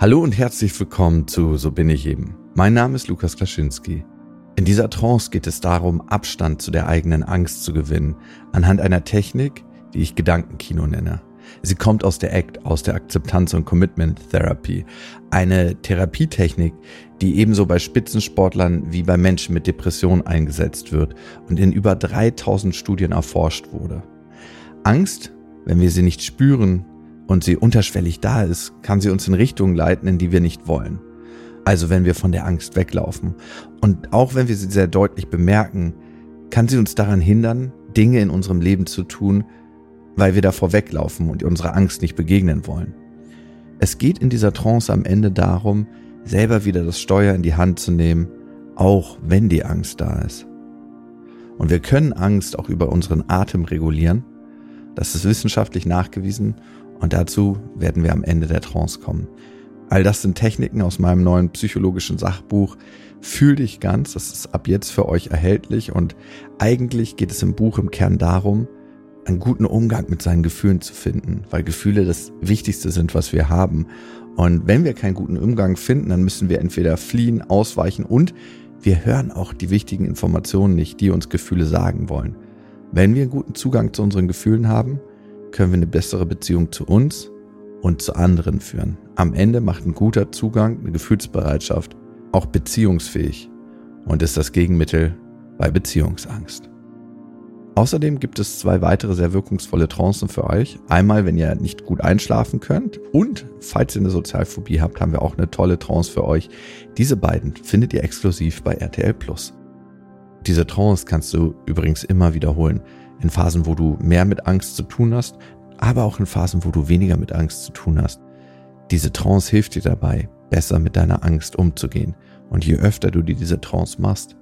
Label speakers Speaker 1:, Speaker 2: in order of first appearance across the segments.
Speaker 1: Hallo und herzlich willkommen zu So bin ich eben. Mein Name ist Lukas Klaschinski. In dieser Trance geht es darum, Abstand zu der eigenen Angst zu gewinnen, anhand einer Technik, die ich Gedankenkino nenne. Sie kommt aus der ACT, aus der Akzeptanz- und Commitment Therapy. Eine Therapietechnik, die ebenso bei Spitzensportlern wie bei Menschen mit Depressionen eingesetzt wird und in über 3000 Studien erforscht wurde. Angst, wenn wir sie nicht spüren, und sie unterschwellig da ist, kann sie uns in Richtungen leiten, in die wir nicht wollen. Also wenn wir von der Angst weglaufen. Und auch wenn wir sie sehr deutlich bemerken, kann sie uns daran hindern, Dinge in unserem Leben zu tun, weil wir davor weglaufen und unserer Angst nicht begegnen wollen. Es geht in dieser Trance am Ende darum, selber wieder das Steuer in die Hand zu nehmen, auch wenn die Angst da ist. Und wir können Angst auch über unseren Atem regulieren. Das ist wissenschaftlich nachgewiesen und dazu werden wir am Ende der Trance kommen. All das sind Techniken aus meinem neuen psychologischen Sachbuch. Fühl dich ganz, das ist ab jetzt für euch erhältlich und eigentlich geht es im Buch im Kern darum, einen guten Umgang mit seinen Gefühlen zu finden, weil Gefühle das Wichtigste sind, was wir haben. Und wenn wir keinen guten Umgang finden, dann müssen wir entweder fliehen, ausweichen und wir hören auch die wichtigen Informationen nicht, die uns Gefühle sagen wollen. Wenn wir einen guten Zugang zu unseren Gefühlen haben, können wir eine bessere Beziehung zu uns und zu anderen führen. Am Ende macht ein guter Zugang, eine Gefühlsbereitschaft auch beziehungsfähig und ist das Gegenmittel bei Beziehungsangst. Außerdem gibt es zwei weitere sehr wirkungsvolle Trancen für euch. Einmal, wenn ihr nicht gut einschlafen könnt und falls ihr eine Sozialphobie habt, haben wir auch eine tolle Trance für euch. Diese beiden findet ihr exklusiv bei RTL. Diese Trance kannst du übrigens immer wiederholen in Phasen, wo du mehr mit Angst zu tun hast, aber auch in Phasen, wo du weniger mit Angst zu tun hast. Diese Trance hilft dir dabei, besser mit deiner Angst umzugehen. Und je öfter du dir diese Trance machst,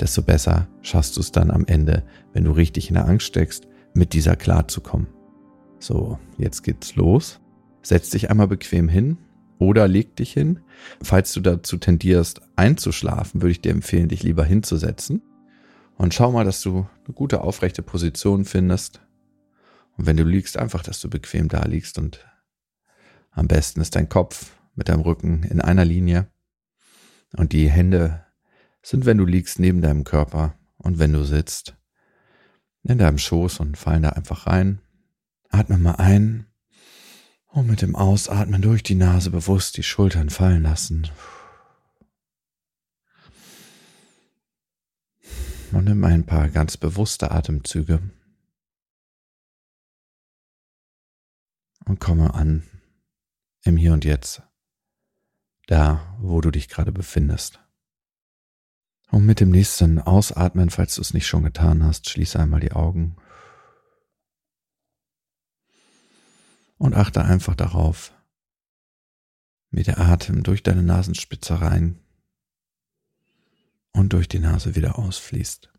Speaker 1: desto besser schaffst du es dann am Ende, wenn du richtig in der Angst steckst, mit dieser klarzukommen. So, jetzt geht's los. Setz dich einmal bequem hin oder leg dich hin. Falls du dazu tendierst einzuschlafen, würde ich dir empfehlen, dich lieber hinzusetzen und schau mal, dass du eine gute aufrechte Position findest. Und wenn du liegst, einfach, dass du bequem da liegst und am besten ist dein Kopf mit deinem Rücken in einer Linie und die Hände sind, wenn du liegst, neben deinem Körper und wenn du sitzt, in deinem Schoß und fallen da einfach rein. Atme mal ein und mit dem Ausatmen durch die Nase bewusst die Schultern fallen lassen. Und nimm ein paar ganz bewusste Atemzüge und komme an im Hier und Jetzt, da wo du dich gerade befindest. Und mit dem nächsten Ausatmen, falls du es nicht schon getan hast, schließe einmal die Augen und achte einfach darauf, wie der Atem durch deine Nasenspitze rein und durch die Nase wieder ausfließt.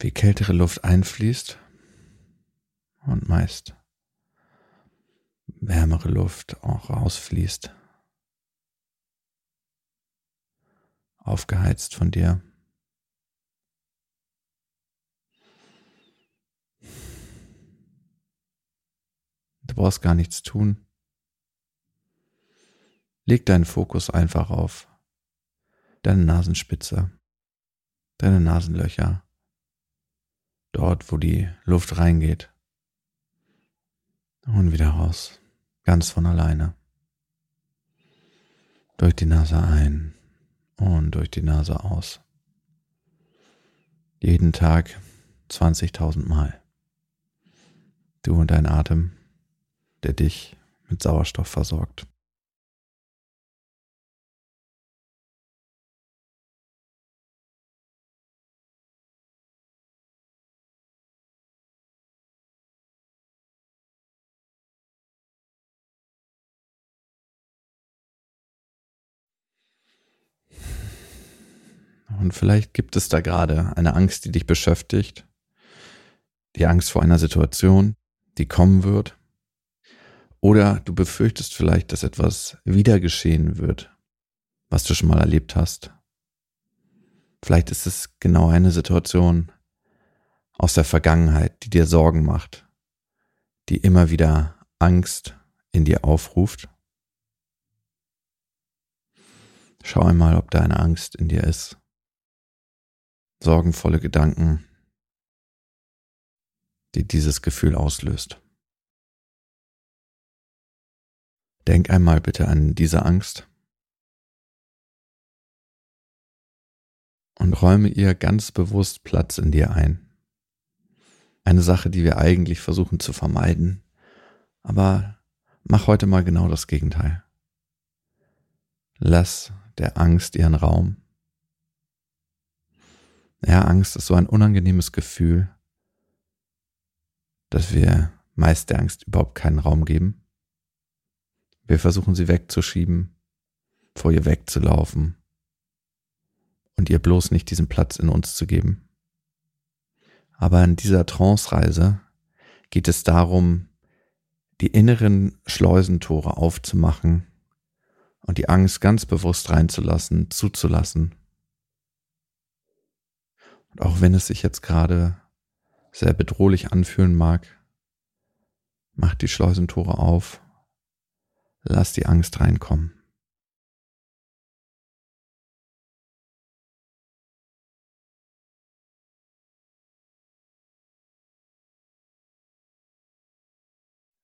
Speaker 1: Wie kältere Luft einfließt und meist wärmere Luft auch rausfließt. Aufgeheizt von dir. Du brauchst gar nichts tun. Leg deinen Fokus einfach auf deine Nasenspitze, deine Nasenlöcher, dort, wo die Luft reingeht und wieder raus, ganz von alleine. Durch die Nase ein und durch die Nase aus. Jeden Tag 20.000 Mal. Du und dein Atem der dich mit Sauerstoff versorgt. Und vielleicht gibt es da gerade eine Angst, die dich beschäftigt. Die Angst vor einer Situation, die kommen wird, oder du befürchtest vielleicht, dass etwas wieder geschehen wird, was du schon mal erlebt hast. Vielleicht ist es genau eine Situation, aus der Vergangenheit, die dir Sorgen macht, die immer wieder Angst in dir aufruft. Schau einmal, ob da eine Angst in dir ist. Sorgenvolle Gedanken, die dieses Gefühl auslöst. Denk einmal bitte an diese Angst und räume ihr ganz bewusst Platz in dir ein. Eine Sache, die wir eigentlich versuchen zu vermeiden, aber mach heute mal genau das Gegenteil. Lass der Angst ihren Raum. Ja, Angst ist so ein unangenehmes Gefühl, dass wir meist der Angst überhaupt keinen Raum geben. Wir versuchen sie wegzuschieben, vor ihr wegzulaufen und ihr bloß nicht diesen Platz in uns zu geben. Aber in dieser Trance-Reise geht es darum, die inneren Schleusentore aufzumachen und die Angst ganz bewusst reinzulassen, zuzulassen. Und auch wenn es sich jetzt gerade sehr bedrohlich anfühlen mag, mach die Schleusentore auf, lass die Angst reinkommen.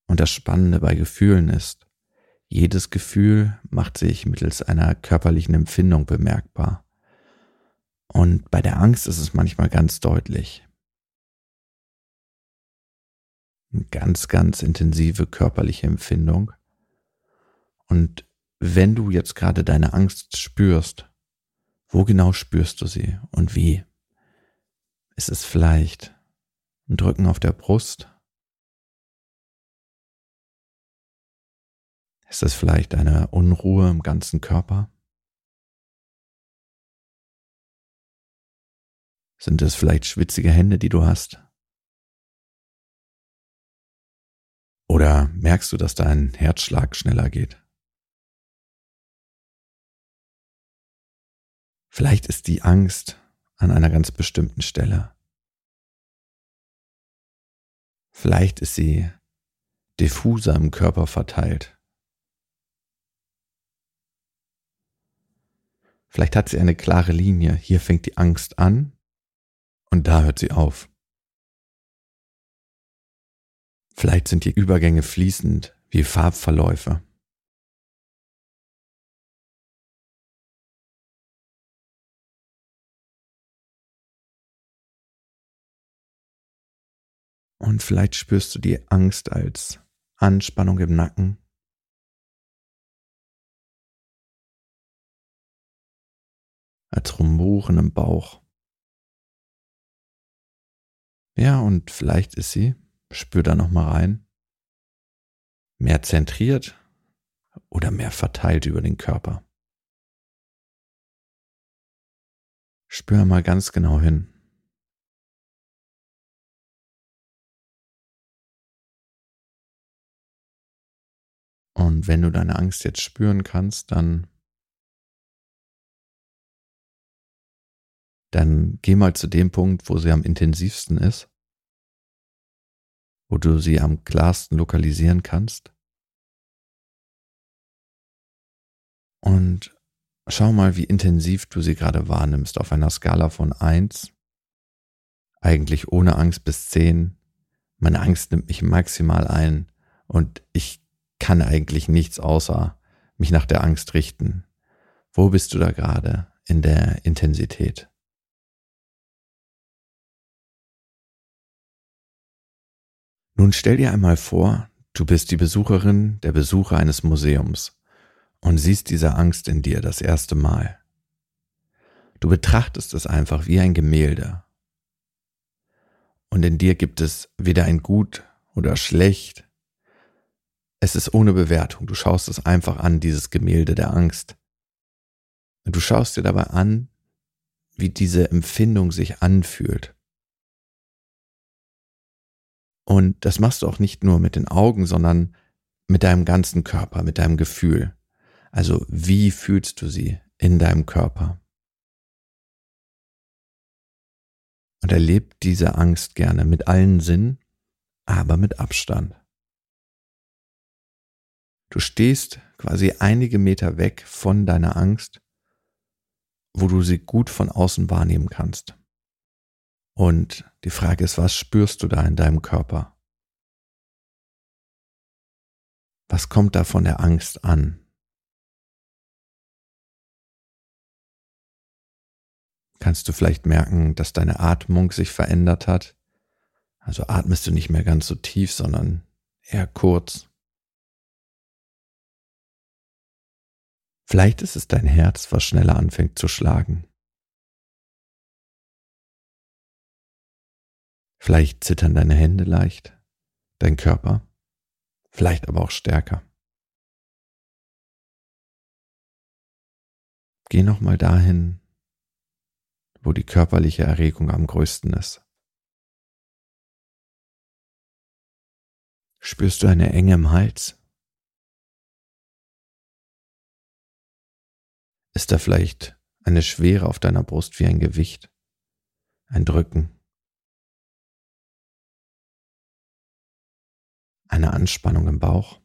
Speaker 1: Und das Spannende bei Gefühlen ist, jedes Gefühl macht sich mittels einer körperlichen Empfindung bemerkbar. Und bei der Angst ist es manchmal ganz deutlich. Eine ganz, ganz intensive körperliche Empfindung. Und wenn du jetzt gerade deine Angst spürst, wo genau spürst du sie und wie? Ist es vielleicht ein Drücken auf der Brust? Ist es vielleicht eine Unruhe im ganzen Körper? Sind es vielleicht schwitzige Hände, die du hast? Oder merkst du, dass dein Herzschlag schneller geht? Vielleicht ist die Angst an einer ganz bestimmten Stelle. Vielleicht ist sie diffuser im Körper verteilt. Vielleicht hat sie eine klare Linie. Hier fängt die Angst an und da hört sie auf. Vielleicht sind die Übergänge fließend wie Farbverläufe. Und vielleicht spürst du die Angst als Anspannung im Nacken als Rumoren im Bauch. Ja, und vielleicht ist sie, spür da nochmal rein, mehr zentriert oder mehr verteilt über den Körper. Spür mal ganz genau hin. Und wenn du deine Angst jetzt spüren kannst, dann dann geh mal zu dem Punkt, wo sie am intensivsten ist, wo du sie am klarsten lokalisieren kannst. Und schau mal, wie intensiv du sie gerade wahrnimmst auf einer Skala von eins, eigentlich ohne Angst bis zehn. Meine Angst nimmt mich maximal ein und ich kann eigentlich nichts außer mich nach der Angst richten. Wo bist du da gerade in der Intensität? Nun stell dir einmal vor, du bist die Besucherin, der Besucher eines Museums und siehst diese Angst in dir das erste Mal. Du betrachtest es einfach wie ein Gemälde. Und in dir gibt es weder ein Gut oder Schlecht. Es ist ohne Bewertung. Du schaust es einfach an, dieses Gemälde der Angst. Und du schaust dir dabei an, wie diese Empfindung sich anfühlt. Und das machst du auch nicht nur mit den Augen, sondern mit deinem ganzen Körper, mit deinem Gefühl. Also wie fühlst du sie in deinem Körper? und erlebt diese Angst gerne mit allen Sinnen, aber mit Abstand. Du stehst quasi einige Meter weg von deiner Angst, wo du sie gut von außen wahrnehmen kannst. Und die Frage ist, was spürst du da in deinem Körper? Was kommt da von der Angst an? Kannst du vielleicht merken, dass deine Atmung sich verändert hat? Also atmest du nicht mehr ganz so tief, sondern eher kurz. Vielleicht ist es dein Herz, was schneller anfängt zu schlagen. Vielleicht zittern deine Hände leicht, dein Körper, vielleicht aber auch stärker. Geh nochmal dahin, wo die körperliche Erregung am größten ist. Spürst du eine Enge im Hals? Ist da vielleicht eine Schwere auf deiner Brust wie ein Gewicht, ein Drücken, eine Anspannung im Bauch?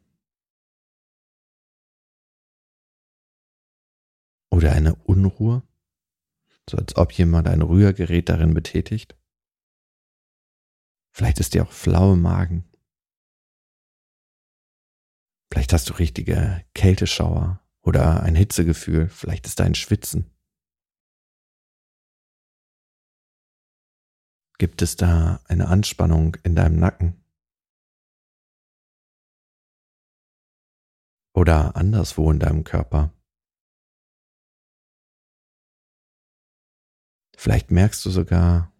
Speaker 1: Oder eine Unruhe, so als ob jemand ein Rührgerät darin betätigt? Vielleicht ist dir auch flau im Magen. Vielleicht hast du richtige Kälteschauer oder ein Hitzegefühl, vielleicht ist da ein Schwitzen. Gibt es da eine Anspannung in deinem Nacken? Oder anderswo in deinem Körper? Vielleicht merkst du sogar,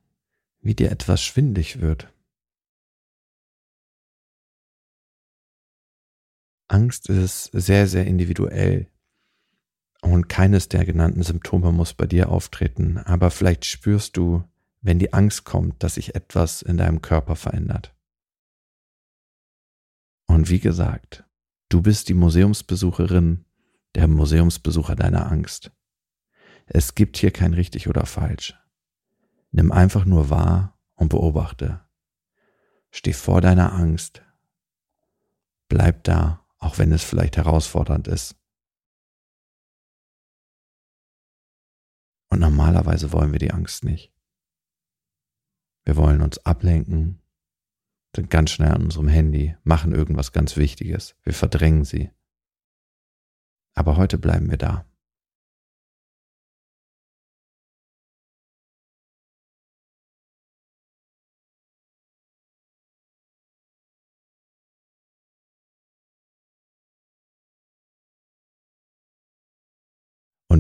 Speaker 1: wie dir etwas schwindig wird. Angst ist sehr, sehr individuell. Und keines der genannten Symptome muss bei dir auftreten, aber vielleicht spürst du, wenn die Angst kommt, dass sich etwas in deinem Körper verändert. Und wie gesagt, du bist die Museumsbesucherin, der Museumsbesucher deiner Angst. Es gibt hier kein richtig oder falsch. Nimm einfach nur wahr und beobachte. Steh vor deiner Angst. Bleib da, auch wenn es vielleicht herausfordernd ist. Und normalerweise wollen wir die Angst nicht. Wir wollen uns ablenken, sind ganz schnell an unserem Handy, machen irgendwas ganz Wichtiges, wir verdrängen sie. Aber heute bleiben wir da.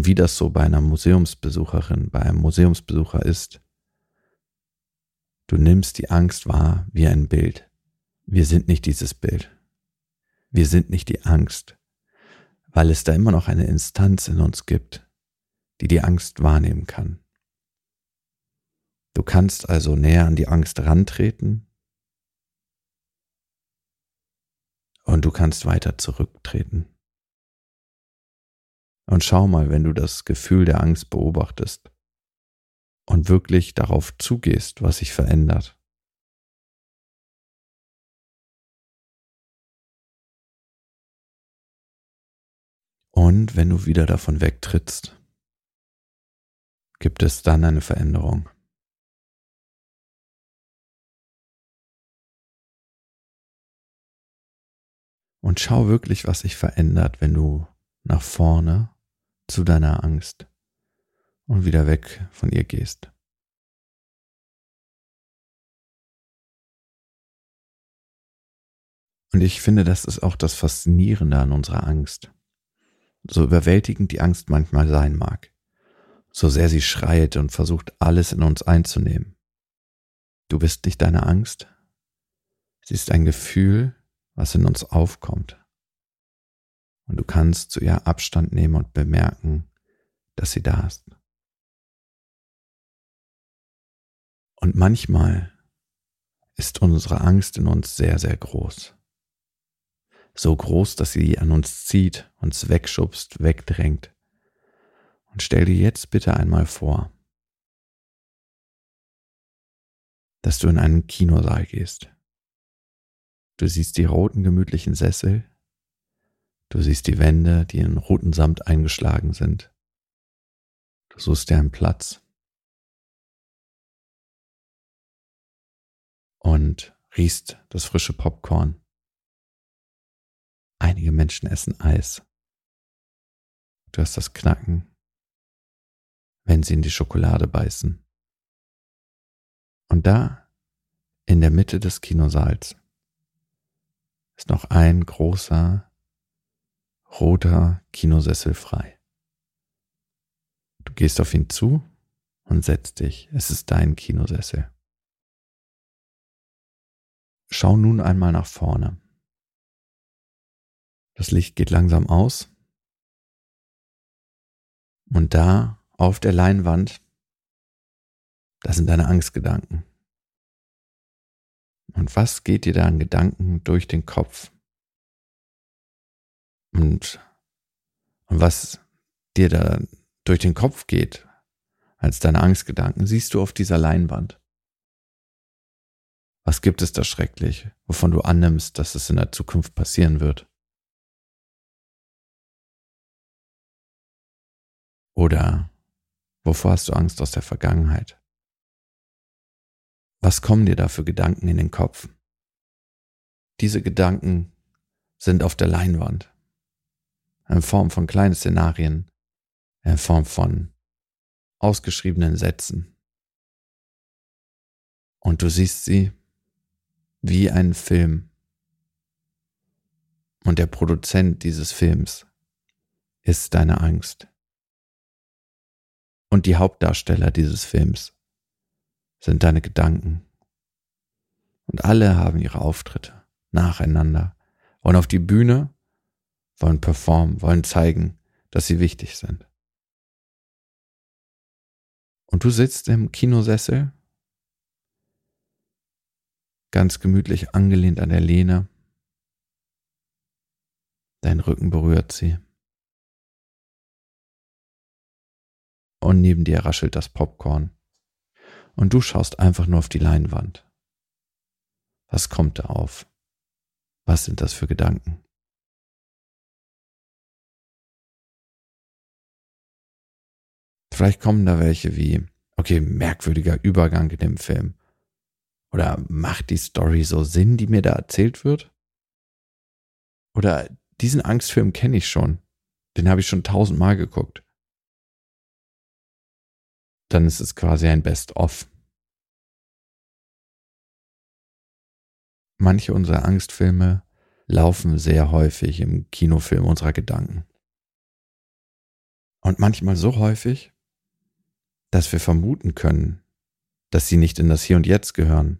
Speaker 1: Wie das so bei einer Museumsbesucherin, bei einem Museumsbesucher ist, du nimmst die Angst wahr wie ein Bild. Wir sind nicht dieses Bild. Wir sind nicht die Angst, weil es da immer noch eine Instanz in uns gibt, die die Angst wahrnehmen kann. Du kannst also näher an die Angst rantreten und du kannst weiter zurücktreten. Und schau mal, wenn du das Gefühl der Angst beobachtest und wirklich darauf zugehst, was sich verändert. Und wenn du wieder davon wegtrittst, gibt es dann eine Veränderung. Und schau wirklich, was sich verändert, wenn du nach vorne zu deiner Angst und wieder weg von ihr gehst. Und ich finde, das ist auch das Faszinierende an unserer Angst. So überwältigend die Angst manchmal sein mag, so sehr sie schreit und versucht, alles in uns einzunehmen. Du bist nicht deine Angst, sie ist ein Gefühl, was in uns aufkommt und du kannst zu ihr Abstand nehmen und bemerken, dass sie da ist. Und manchmal ist unsere Angst in uns sehr, sehr groß. So groß, dass sie an uns zieht, uns wegschubst, wegdrängt. Und stell dir jetzt bitte einmal vor, dass du in einen Kinosaal gehst. Du siehst die roten gemütlichen Sessel, du siehst die Wände, die in roten Samt eingeschlagen sind. Du suchst dir einen Platz und riechst das frische Popcorn. Einige Menschen essen Eis. Du hast das Knacken, wenn sie in die Schokolade beißen. Und da, in der Mitte des Kinosaals, ist noch ein großer, roter Kinosessel frei. Du gehst auf ihn zu und setzt dich. Es ist dein Kinosessel. Schau nun einmal nach vorne. Das Licht geht langsam aus. Und da auf der Leinwand, das sind deine Angstgedanken. Und was geht dir da an Gedanken durch den Kopf? Und, was dir da durch den Kopf geht, als deine Angstgedanken, siehst du auf dieser Leinwand. Was gibt es da schrecklich, wovon du annimmst, dass es in der Zukunft passieren wird? Oder wovor hast du Angst aus der Vergangenheit? Was kommen dir da für Gedanken in den Kopf? Diese Gedanken sind auf der Leinwand, in Form von kleinen Szenarien, in Form von ausgeschriebenen Sätzen. Und du siehst sie wie einen Film. Und der Produzent dieses Films ist deine Angst. Und die Hauptdarsteller dieses Films sind deine Gedanken. Und alle haben ihre Auftritte nacheinander, wollen auf die Bühne, wollen performen, wollen zeigen, dass sie wichtig sind. Und du sitzt im Kinosessel, ganz gemütlich angelehnt an der Lehne. Dein Rücken berührt sie. Und neben dir raschelt das Popcorn und du schaust einfach nur auf die Leinwand. Was kommt da auf? Was sind das für Gedanken? Vielleicht kommen da welche wie, okay, merkwürdiger Übergang in dem Film. Oder macht die Story so Sinn, die mir da erzählt wird? Oder diesen Angstfilm kenne ich schon. Den habe ich schon tausendmal geguckt dann ist es quasi ein Best-of. Manche unserer Angstfilme laufen sehr häufig im Kinofilm unserer Gedanken. Und manchmal so häufig, dass wir vermuten können, dass sie nicht in das Hier und Jetzt gehören,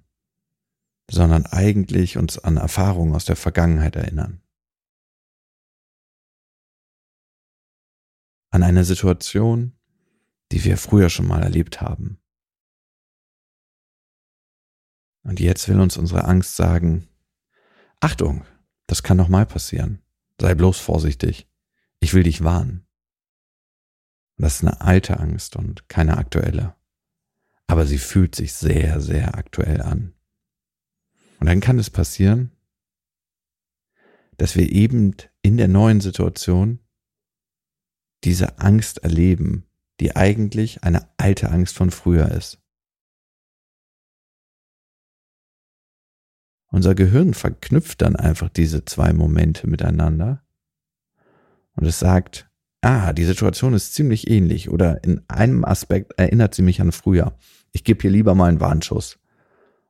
Speaker 1: sondern eigentlich uns an Erfahrungen aus der Vergangenheit erinnern. An eine Situation, die wir früher schon mal erlebt haben. Und jetzt will uns unsere Angst sagen, Achtung, das kann noch mal passieren. Sei bloß vorsichtig. Ich will dich warnen. Das ist eine alte Angst und keine aktuelle. Aber sie fühlt sich sehr, sehr aktuell an. Und dann kann es passieren, dass wir eben in der neuen Situation diese Angst erleben, die eigentlich eine alte Angst von früher ist. Unser Gehirn verknüpft dann einfach diese zwei Momente miteinander und es sagt, ah, die Situation ist ziemlich ähnlich oder in einem Aspekt erinnert sie mich an früher. Ich gebe hier lieber mal einen Warnschuss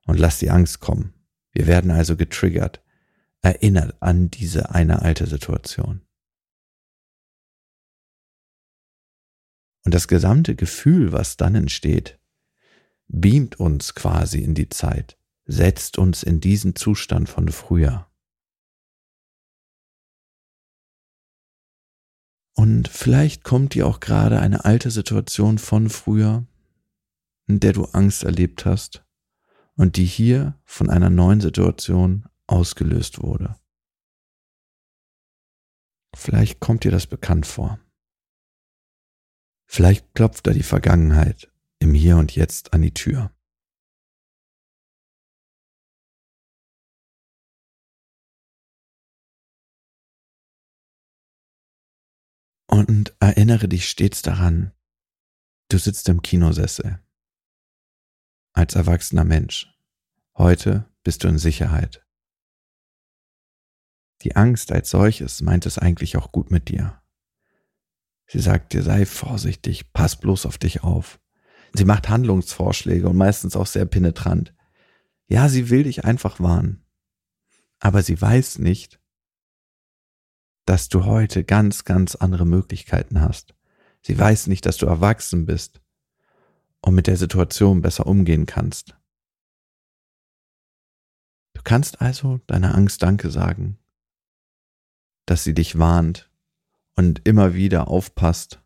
Speaker 1: und lass die Angst kommen. Wir werden also getriggert, erinnert an diese eine alte Situation. Und das gesamte Gefühl, was dann entsteht, beamt uns quasi in die Zeit, setzt uns in diesen Zustand von früher. Und vielleicht kommt dir auch gerade eine alte Situation von früher, in der du Angst erlebt hast und die hier von einer neuen Situation ausgelöst wurde. Vielleicht kommt dir das bekannt vor. Vielleicht klopft da die Vergangenheit im Hier und Jetzt an die Tür. Erinnere dich stets daran, du sitzt im Kinosessel. Als erwachsener Mensch. Heute bist du in Sicherheit. Die Angst als solches meint es eigentlich auch gut mit dir. Sie sagt dir, sei vorsichtig, pass bloß auf dich auf. Sie macht Handlungsvorschläge und meistens auch sehr penetrant. Ja, sie will dich einfach warnen. Aber sie weiß nicht, dass du heute ganz, ganz andere Möglichkeiten hast. Sie weiß nicht, dass du erwachsen bist und mit der Situation besser umgehen kannst. Du kannst also deiner Angst Danke sagen, dass sie dich warnt und immer wieder aufpasst.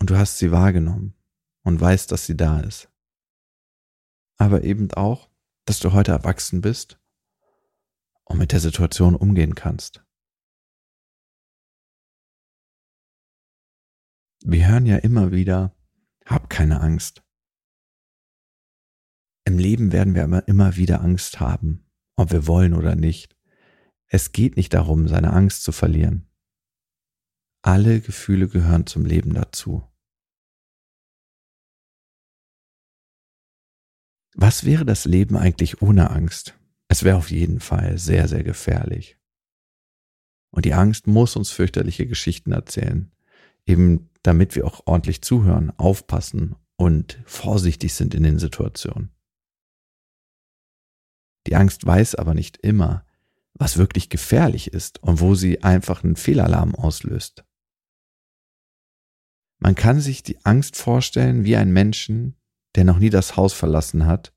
Speaker 1: Und du hast sie wahrgenommen und weißt, dass sie da ist. Aber eben auch, dass du heute erwachsen bist und mit der Situation umgehen kannst. Wir hören ja immer wieder, hab keine Angst. Im Leben werden wir aber immer wieder Angst haben, ob wir wollen oder nicht. Es geht nicht darum, seine Angst zu verlieren. Alle Gefühle gehören zum Leben dazu. Was wäre das Leben eigentlich ohne Angst? Es wäre auf jeden Fall sehr, sehr gefährlich. Und die Angst muss uns fürchterliche Geschichten erzählen, eben damit wir auch ordentlich zuhören, aufpassen und vorsichtig sind in den Situationen. Die Angst weiß aber nicht immer, was wirklich gefährlich ist und wo sie einfach einen Fehlalarm auslöst. Man kann sich die Angst vorstellen wie ein Menschen, der noch nie das Haus verlassen hat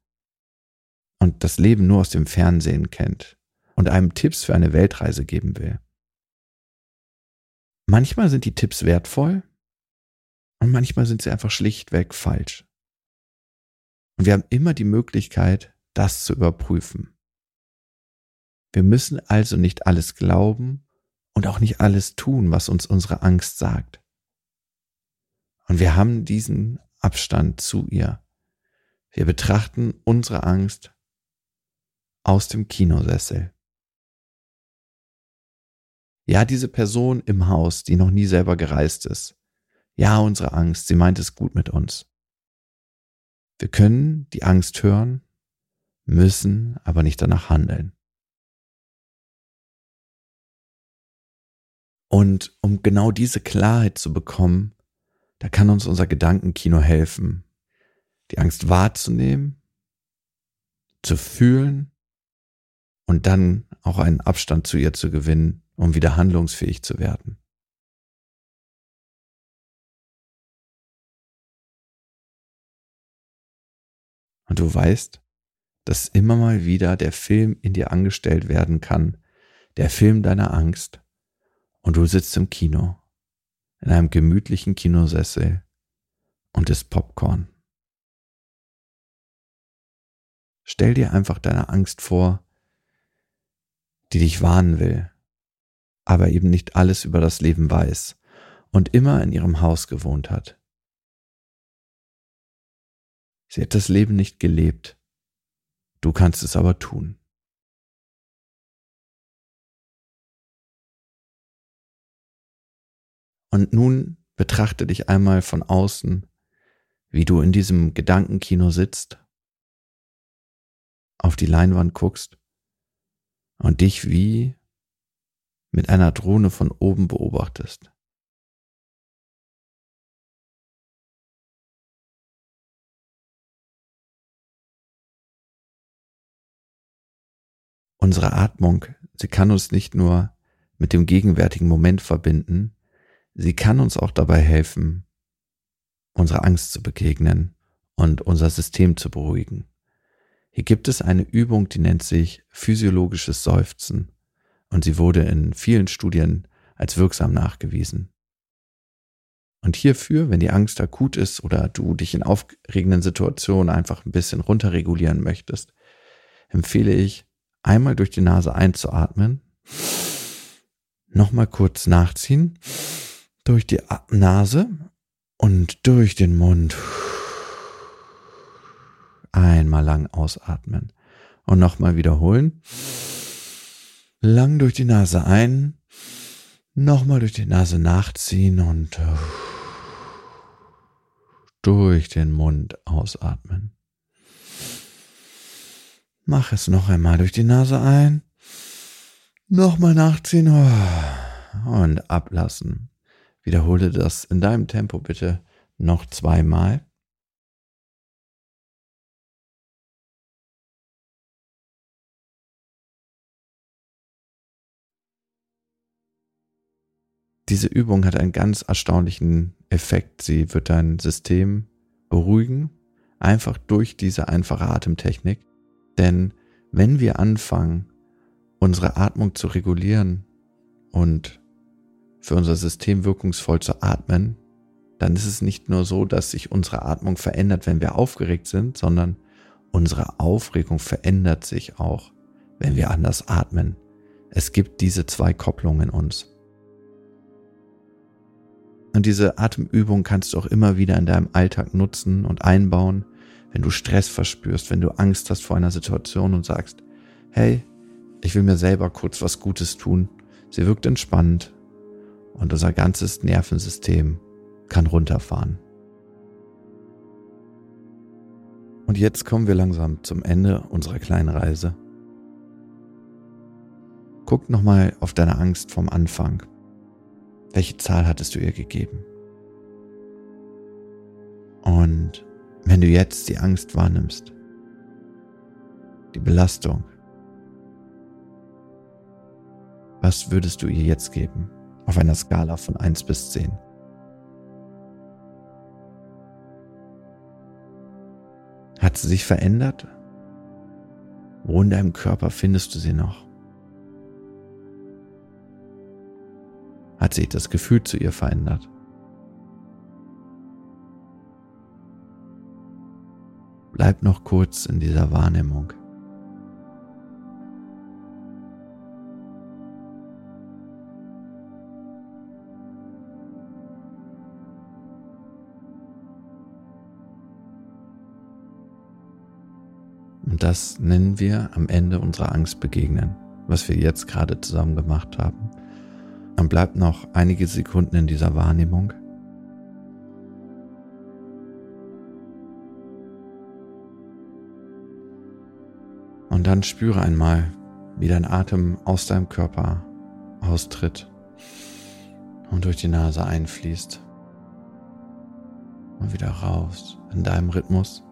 Speaker 1: und das Leben nur aus dem Fernsehen kennt und einem Tipps für eine Weltreise geben will. Manchmal sind die Tipps wertvoll und manchmal sind sie einfach schlichtweg falsch. Und wir haben immer die Möglichkeit, das zu überprüfen. Wir müssen also nicht alles glauben und auch nicht alles tun, was uns unsere Angst sagt. Und wir haben diesen Abstand zu ihr. Wir betrachten unsere Angst aus dem Kinosessel. Ja, diese Person im Haus, die noch nie selber gereist ist. Ja, unsere Angst, sie meint es gut mit uns. Wir können die Angst hören, müssen aber nicht danach handeln. Und um genau diese Klarheit zu bekommen, da kann uns unser Gedankenkino helfen, die Angst wahrzunehmen, zu fühlen und dann auch einen Abstand zu ihr zu gewinnen, um wieder handlungsfähig zu werden. Und du weißt, dass immer mal wieder der Film in dir angestellt werden kann, der Film deiner Angst, und du sitzt im Kino, in einem gemütlichen Kinosessel und isst Popcorn. Stell dir einfach deine Angst vor, die dich warnen will, aber eben nicht alles über das Leben weiß und immer in ihrem Haus gewohnt hat. Sie hat das Leben nicht gelebt, du kannst es aber tun. Und nun betrachte dich einmal von außen, wie du in diesem Gedankenkino sitzt, auf die Leinwand guckst und dich wie mit einer Drohne von oben beobachtest. Unsere Atmung, sie kann uns nicht nur mit dem gegenwärtigen Moment verbinden, sie kann uns auch dabei helfen, unserer Angst zu begegnen und unser System zu beruhigen. Hier gibt es eine Übung, die nennt sich physiologisches Seufzen und sie wurde in vielen Studien als wirksam nachgewiesen. Und hierfür, wenn die Angst akut ist oder du dich in aufregenden Situationen einfach ein bisschen runterregulieren möchtest, empfehle ich, einmal durch die Nase einzuatmen, nochmal kurz nachziehen, durch die Nase und durch den Mund Einmal lang ausatmen. Und nochmal wiederholen. Lang durch die Nase ein, Nochmal durch die Nase nachziehen und durch den Mund ausatmen. Mach es noch einmal durch die Nase ein. Nochmal nachziehen oh, und ablassen. Wiederhole das in deinem Tempo bitte noch zweimal. Diese Übung hat einen ganz erstaunlichen Effekt. Sie wird dein System beruhigen, einfach durch diese einfache Atemtechnik. Denn wenn wir anfangen, unsere Atmung zu regulieren und für unser System wirkungsvoll zu atmen, dann ist es nicht nur so, dass sich unsere Atmung verändert, wenn wir aufgeregt sind, sondern unsere Aufregung verändert sich auch, wenn wir anders atmen. Es gibt diese zwei Kopplungen in uns. Und diese Atemübung kannst du auch immer wieder in deinem Alltag nutzen und einbauen, wenn du Stress verspürst, wenn du Angst hast vor einer Situation und sagst, hey, ich will mir selber kurz was Gutes tun. Sie wirkt entspannt und unser ganzes Nervensystem kann runterfahren. Und jetzt kommen wir langsam zum Ende unserer kleinen Reise. Guck nochmal auf deine Angst vom Anfang. Welche Zahl hattest du ihr gegeben? Und wenn du jetzt die Angst wahrnimmst, die Belastung, was würdest du ihr jetzt geben auf einer Skala von 1 bis 10? Hat sie sich verändert? Wo in deinem Körper findest du sie noch? hat sich das Gefühl zu ihr verändert. Bleib noch kurz in dieser Wahrnehmung. Und das nennen wir am Ende unserer Angst begegnen, was wir jetzt gerade zusammen gemacht haben. Man bleibt noch einige Sekunden in dieser Wahrnehmung. Und dann spüre einmal, wie dein Atem aus deinem Körper austritt und durch die Nase einfließt und wieder raus in deinem Rhythmus.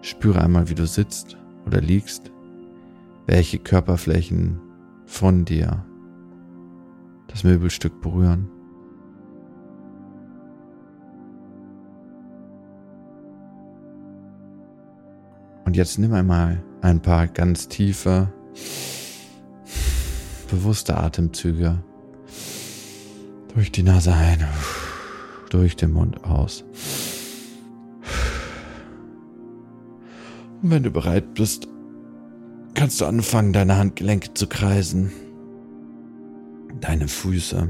Speaker 1: Spüre einmal, wie du sitzt oder liegst, welche Körperflächen von dir das Möbelstück berühren. Und jetzt nimm einmal ein paar ganz tiefe, bewusste Atemzüge durch die Nase ein, durch den Mund aus. Und wenn du bereit bist, kannst du anfangen, deine Handgelenke zu kreisen deine Füße.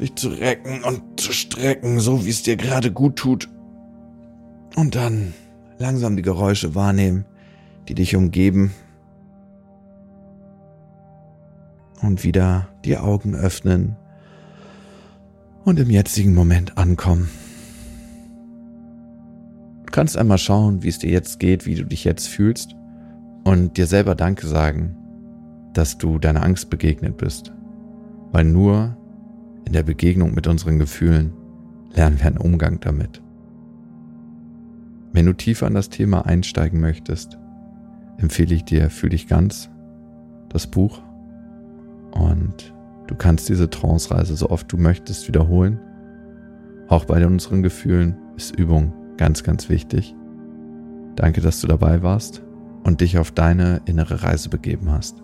Speaker 1: Dich zu recken und zu strecken, so wie es dir gerade gut tut. Und dann langsam die Geräusche wahrnehmen, die dich umgeben. Und wieder die Augen öffnen und im jetzigen Moment ankommen. Du kannst einmal schauen, wie es dir jetzt geht, wie du dich jetzt fühlst und dir selber Danke sagen, dass du deiner Angst begegnet bist. Weil nur in der Begegnung mit unseren Gefühlen lernen wir einen Umgang damit. Wenn du tiefer in das Thema einsteigen möchtest, empfehle ich dir Fühl dich ganz, das Buch. Und du kannst diese Trance-Reise so oft du möchtest wiederholen. Auch bei unseren Gefühlen ist Übung ganz, ganz wichtig. Danke, dass du dabei warst und dich auf deine innere Reise begeben hast.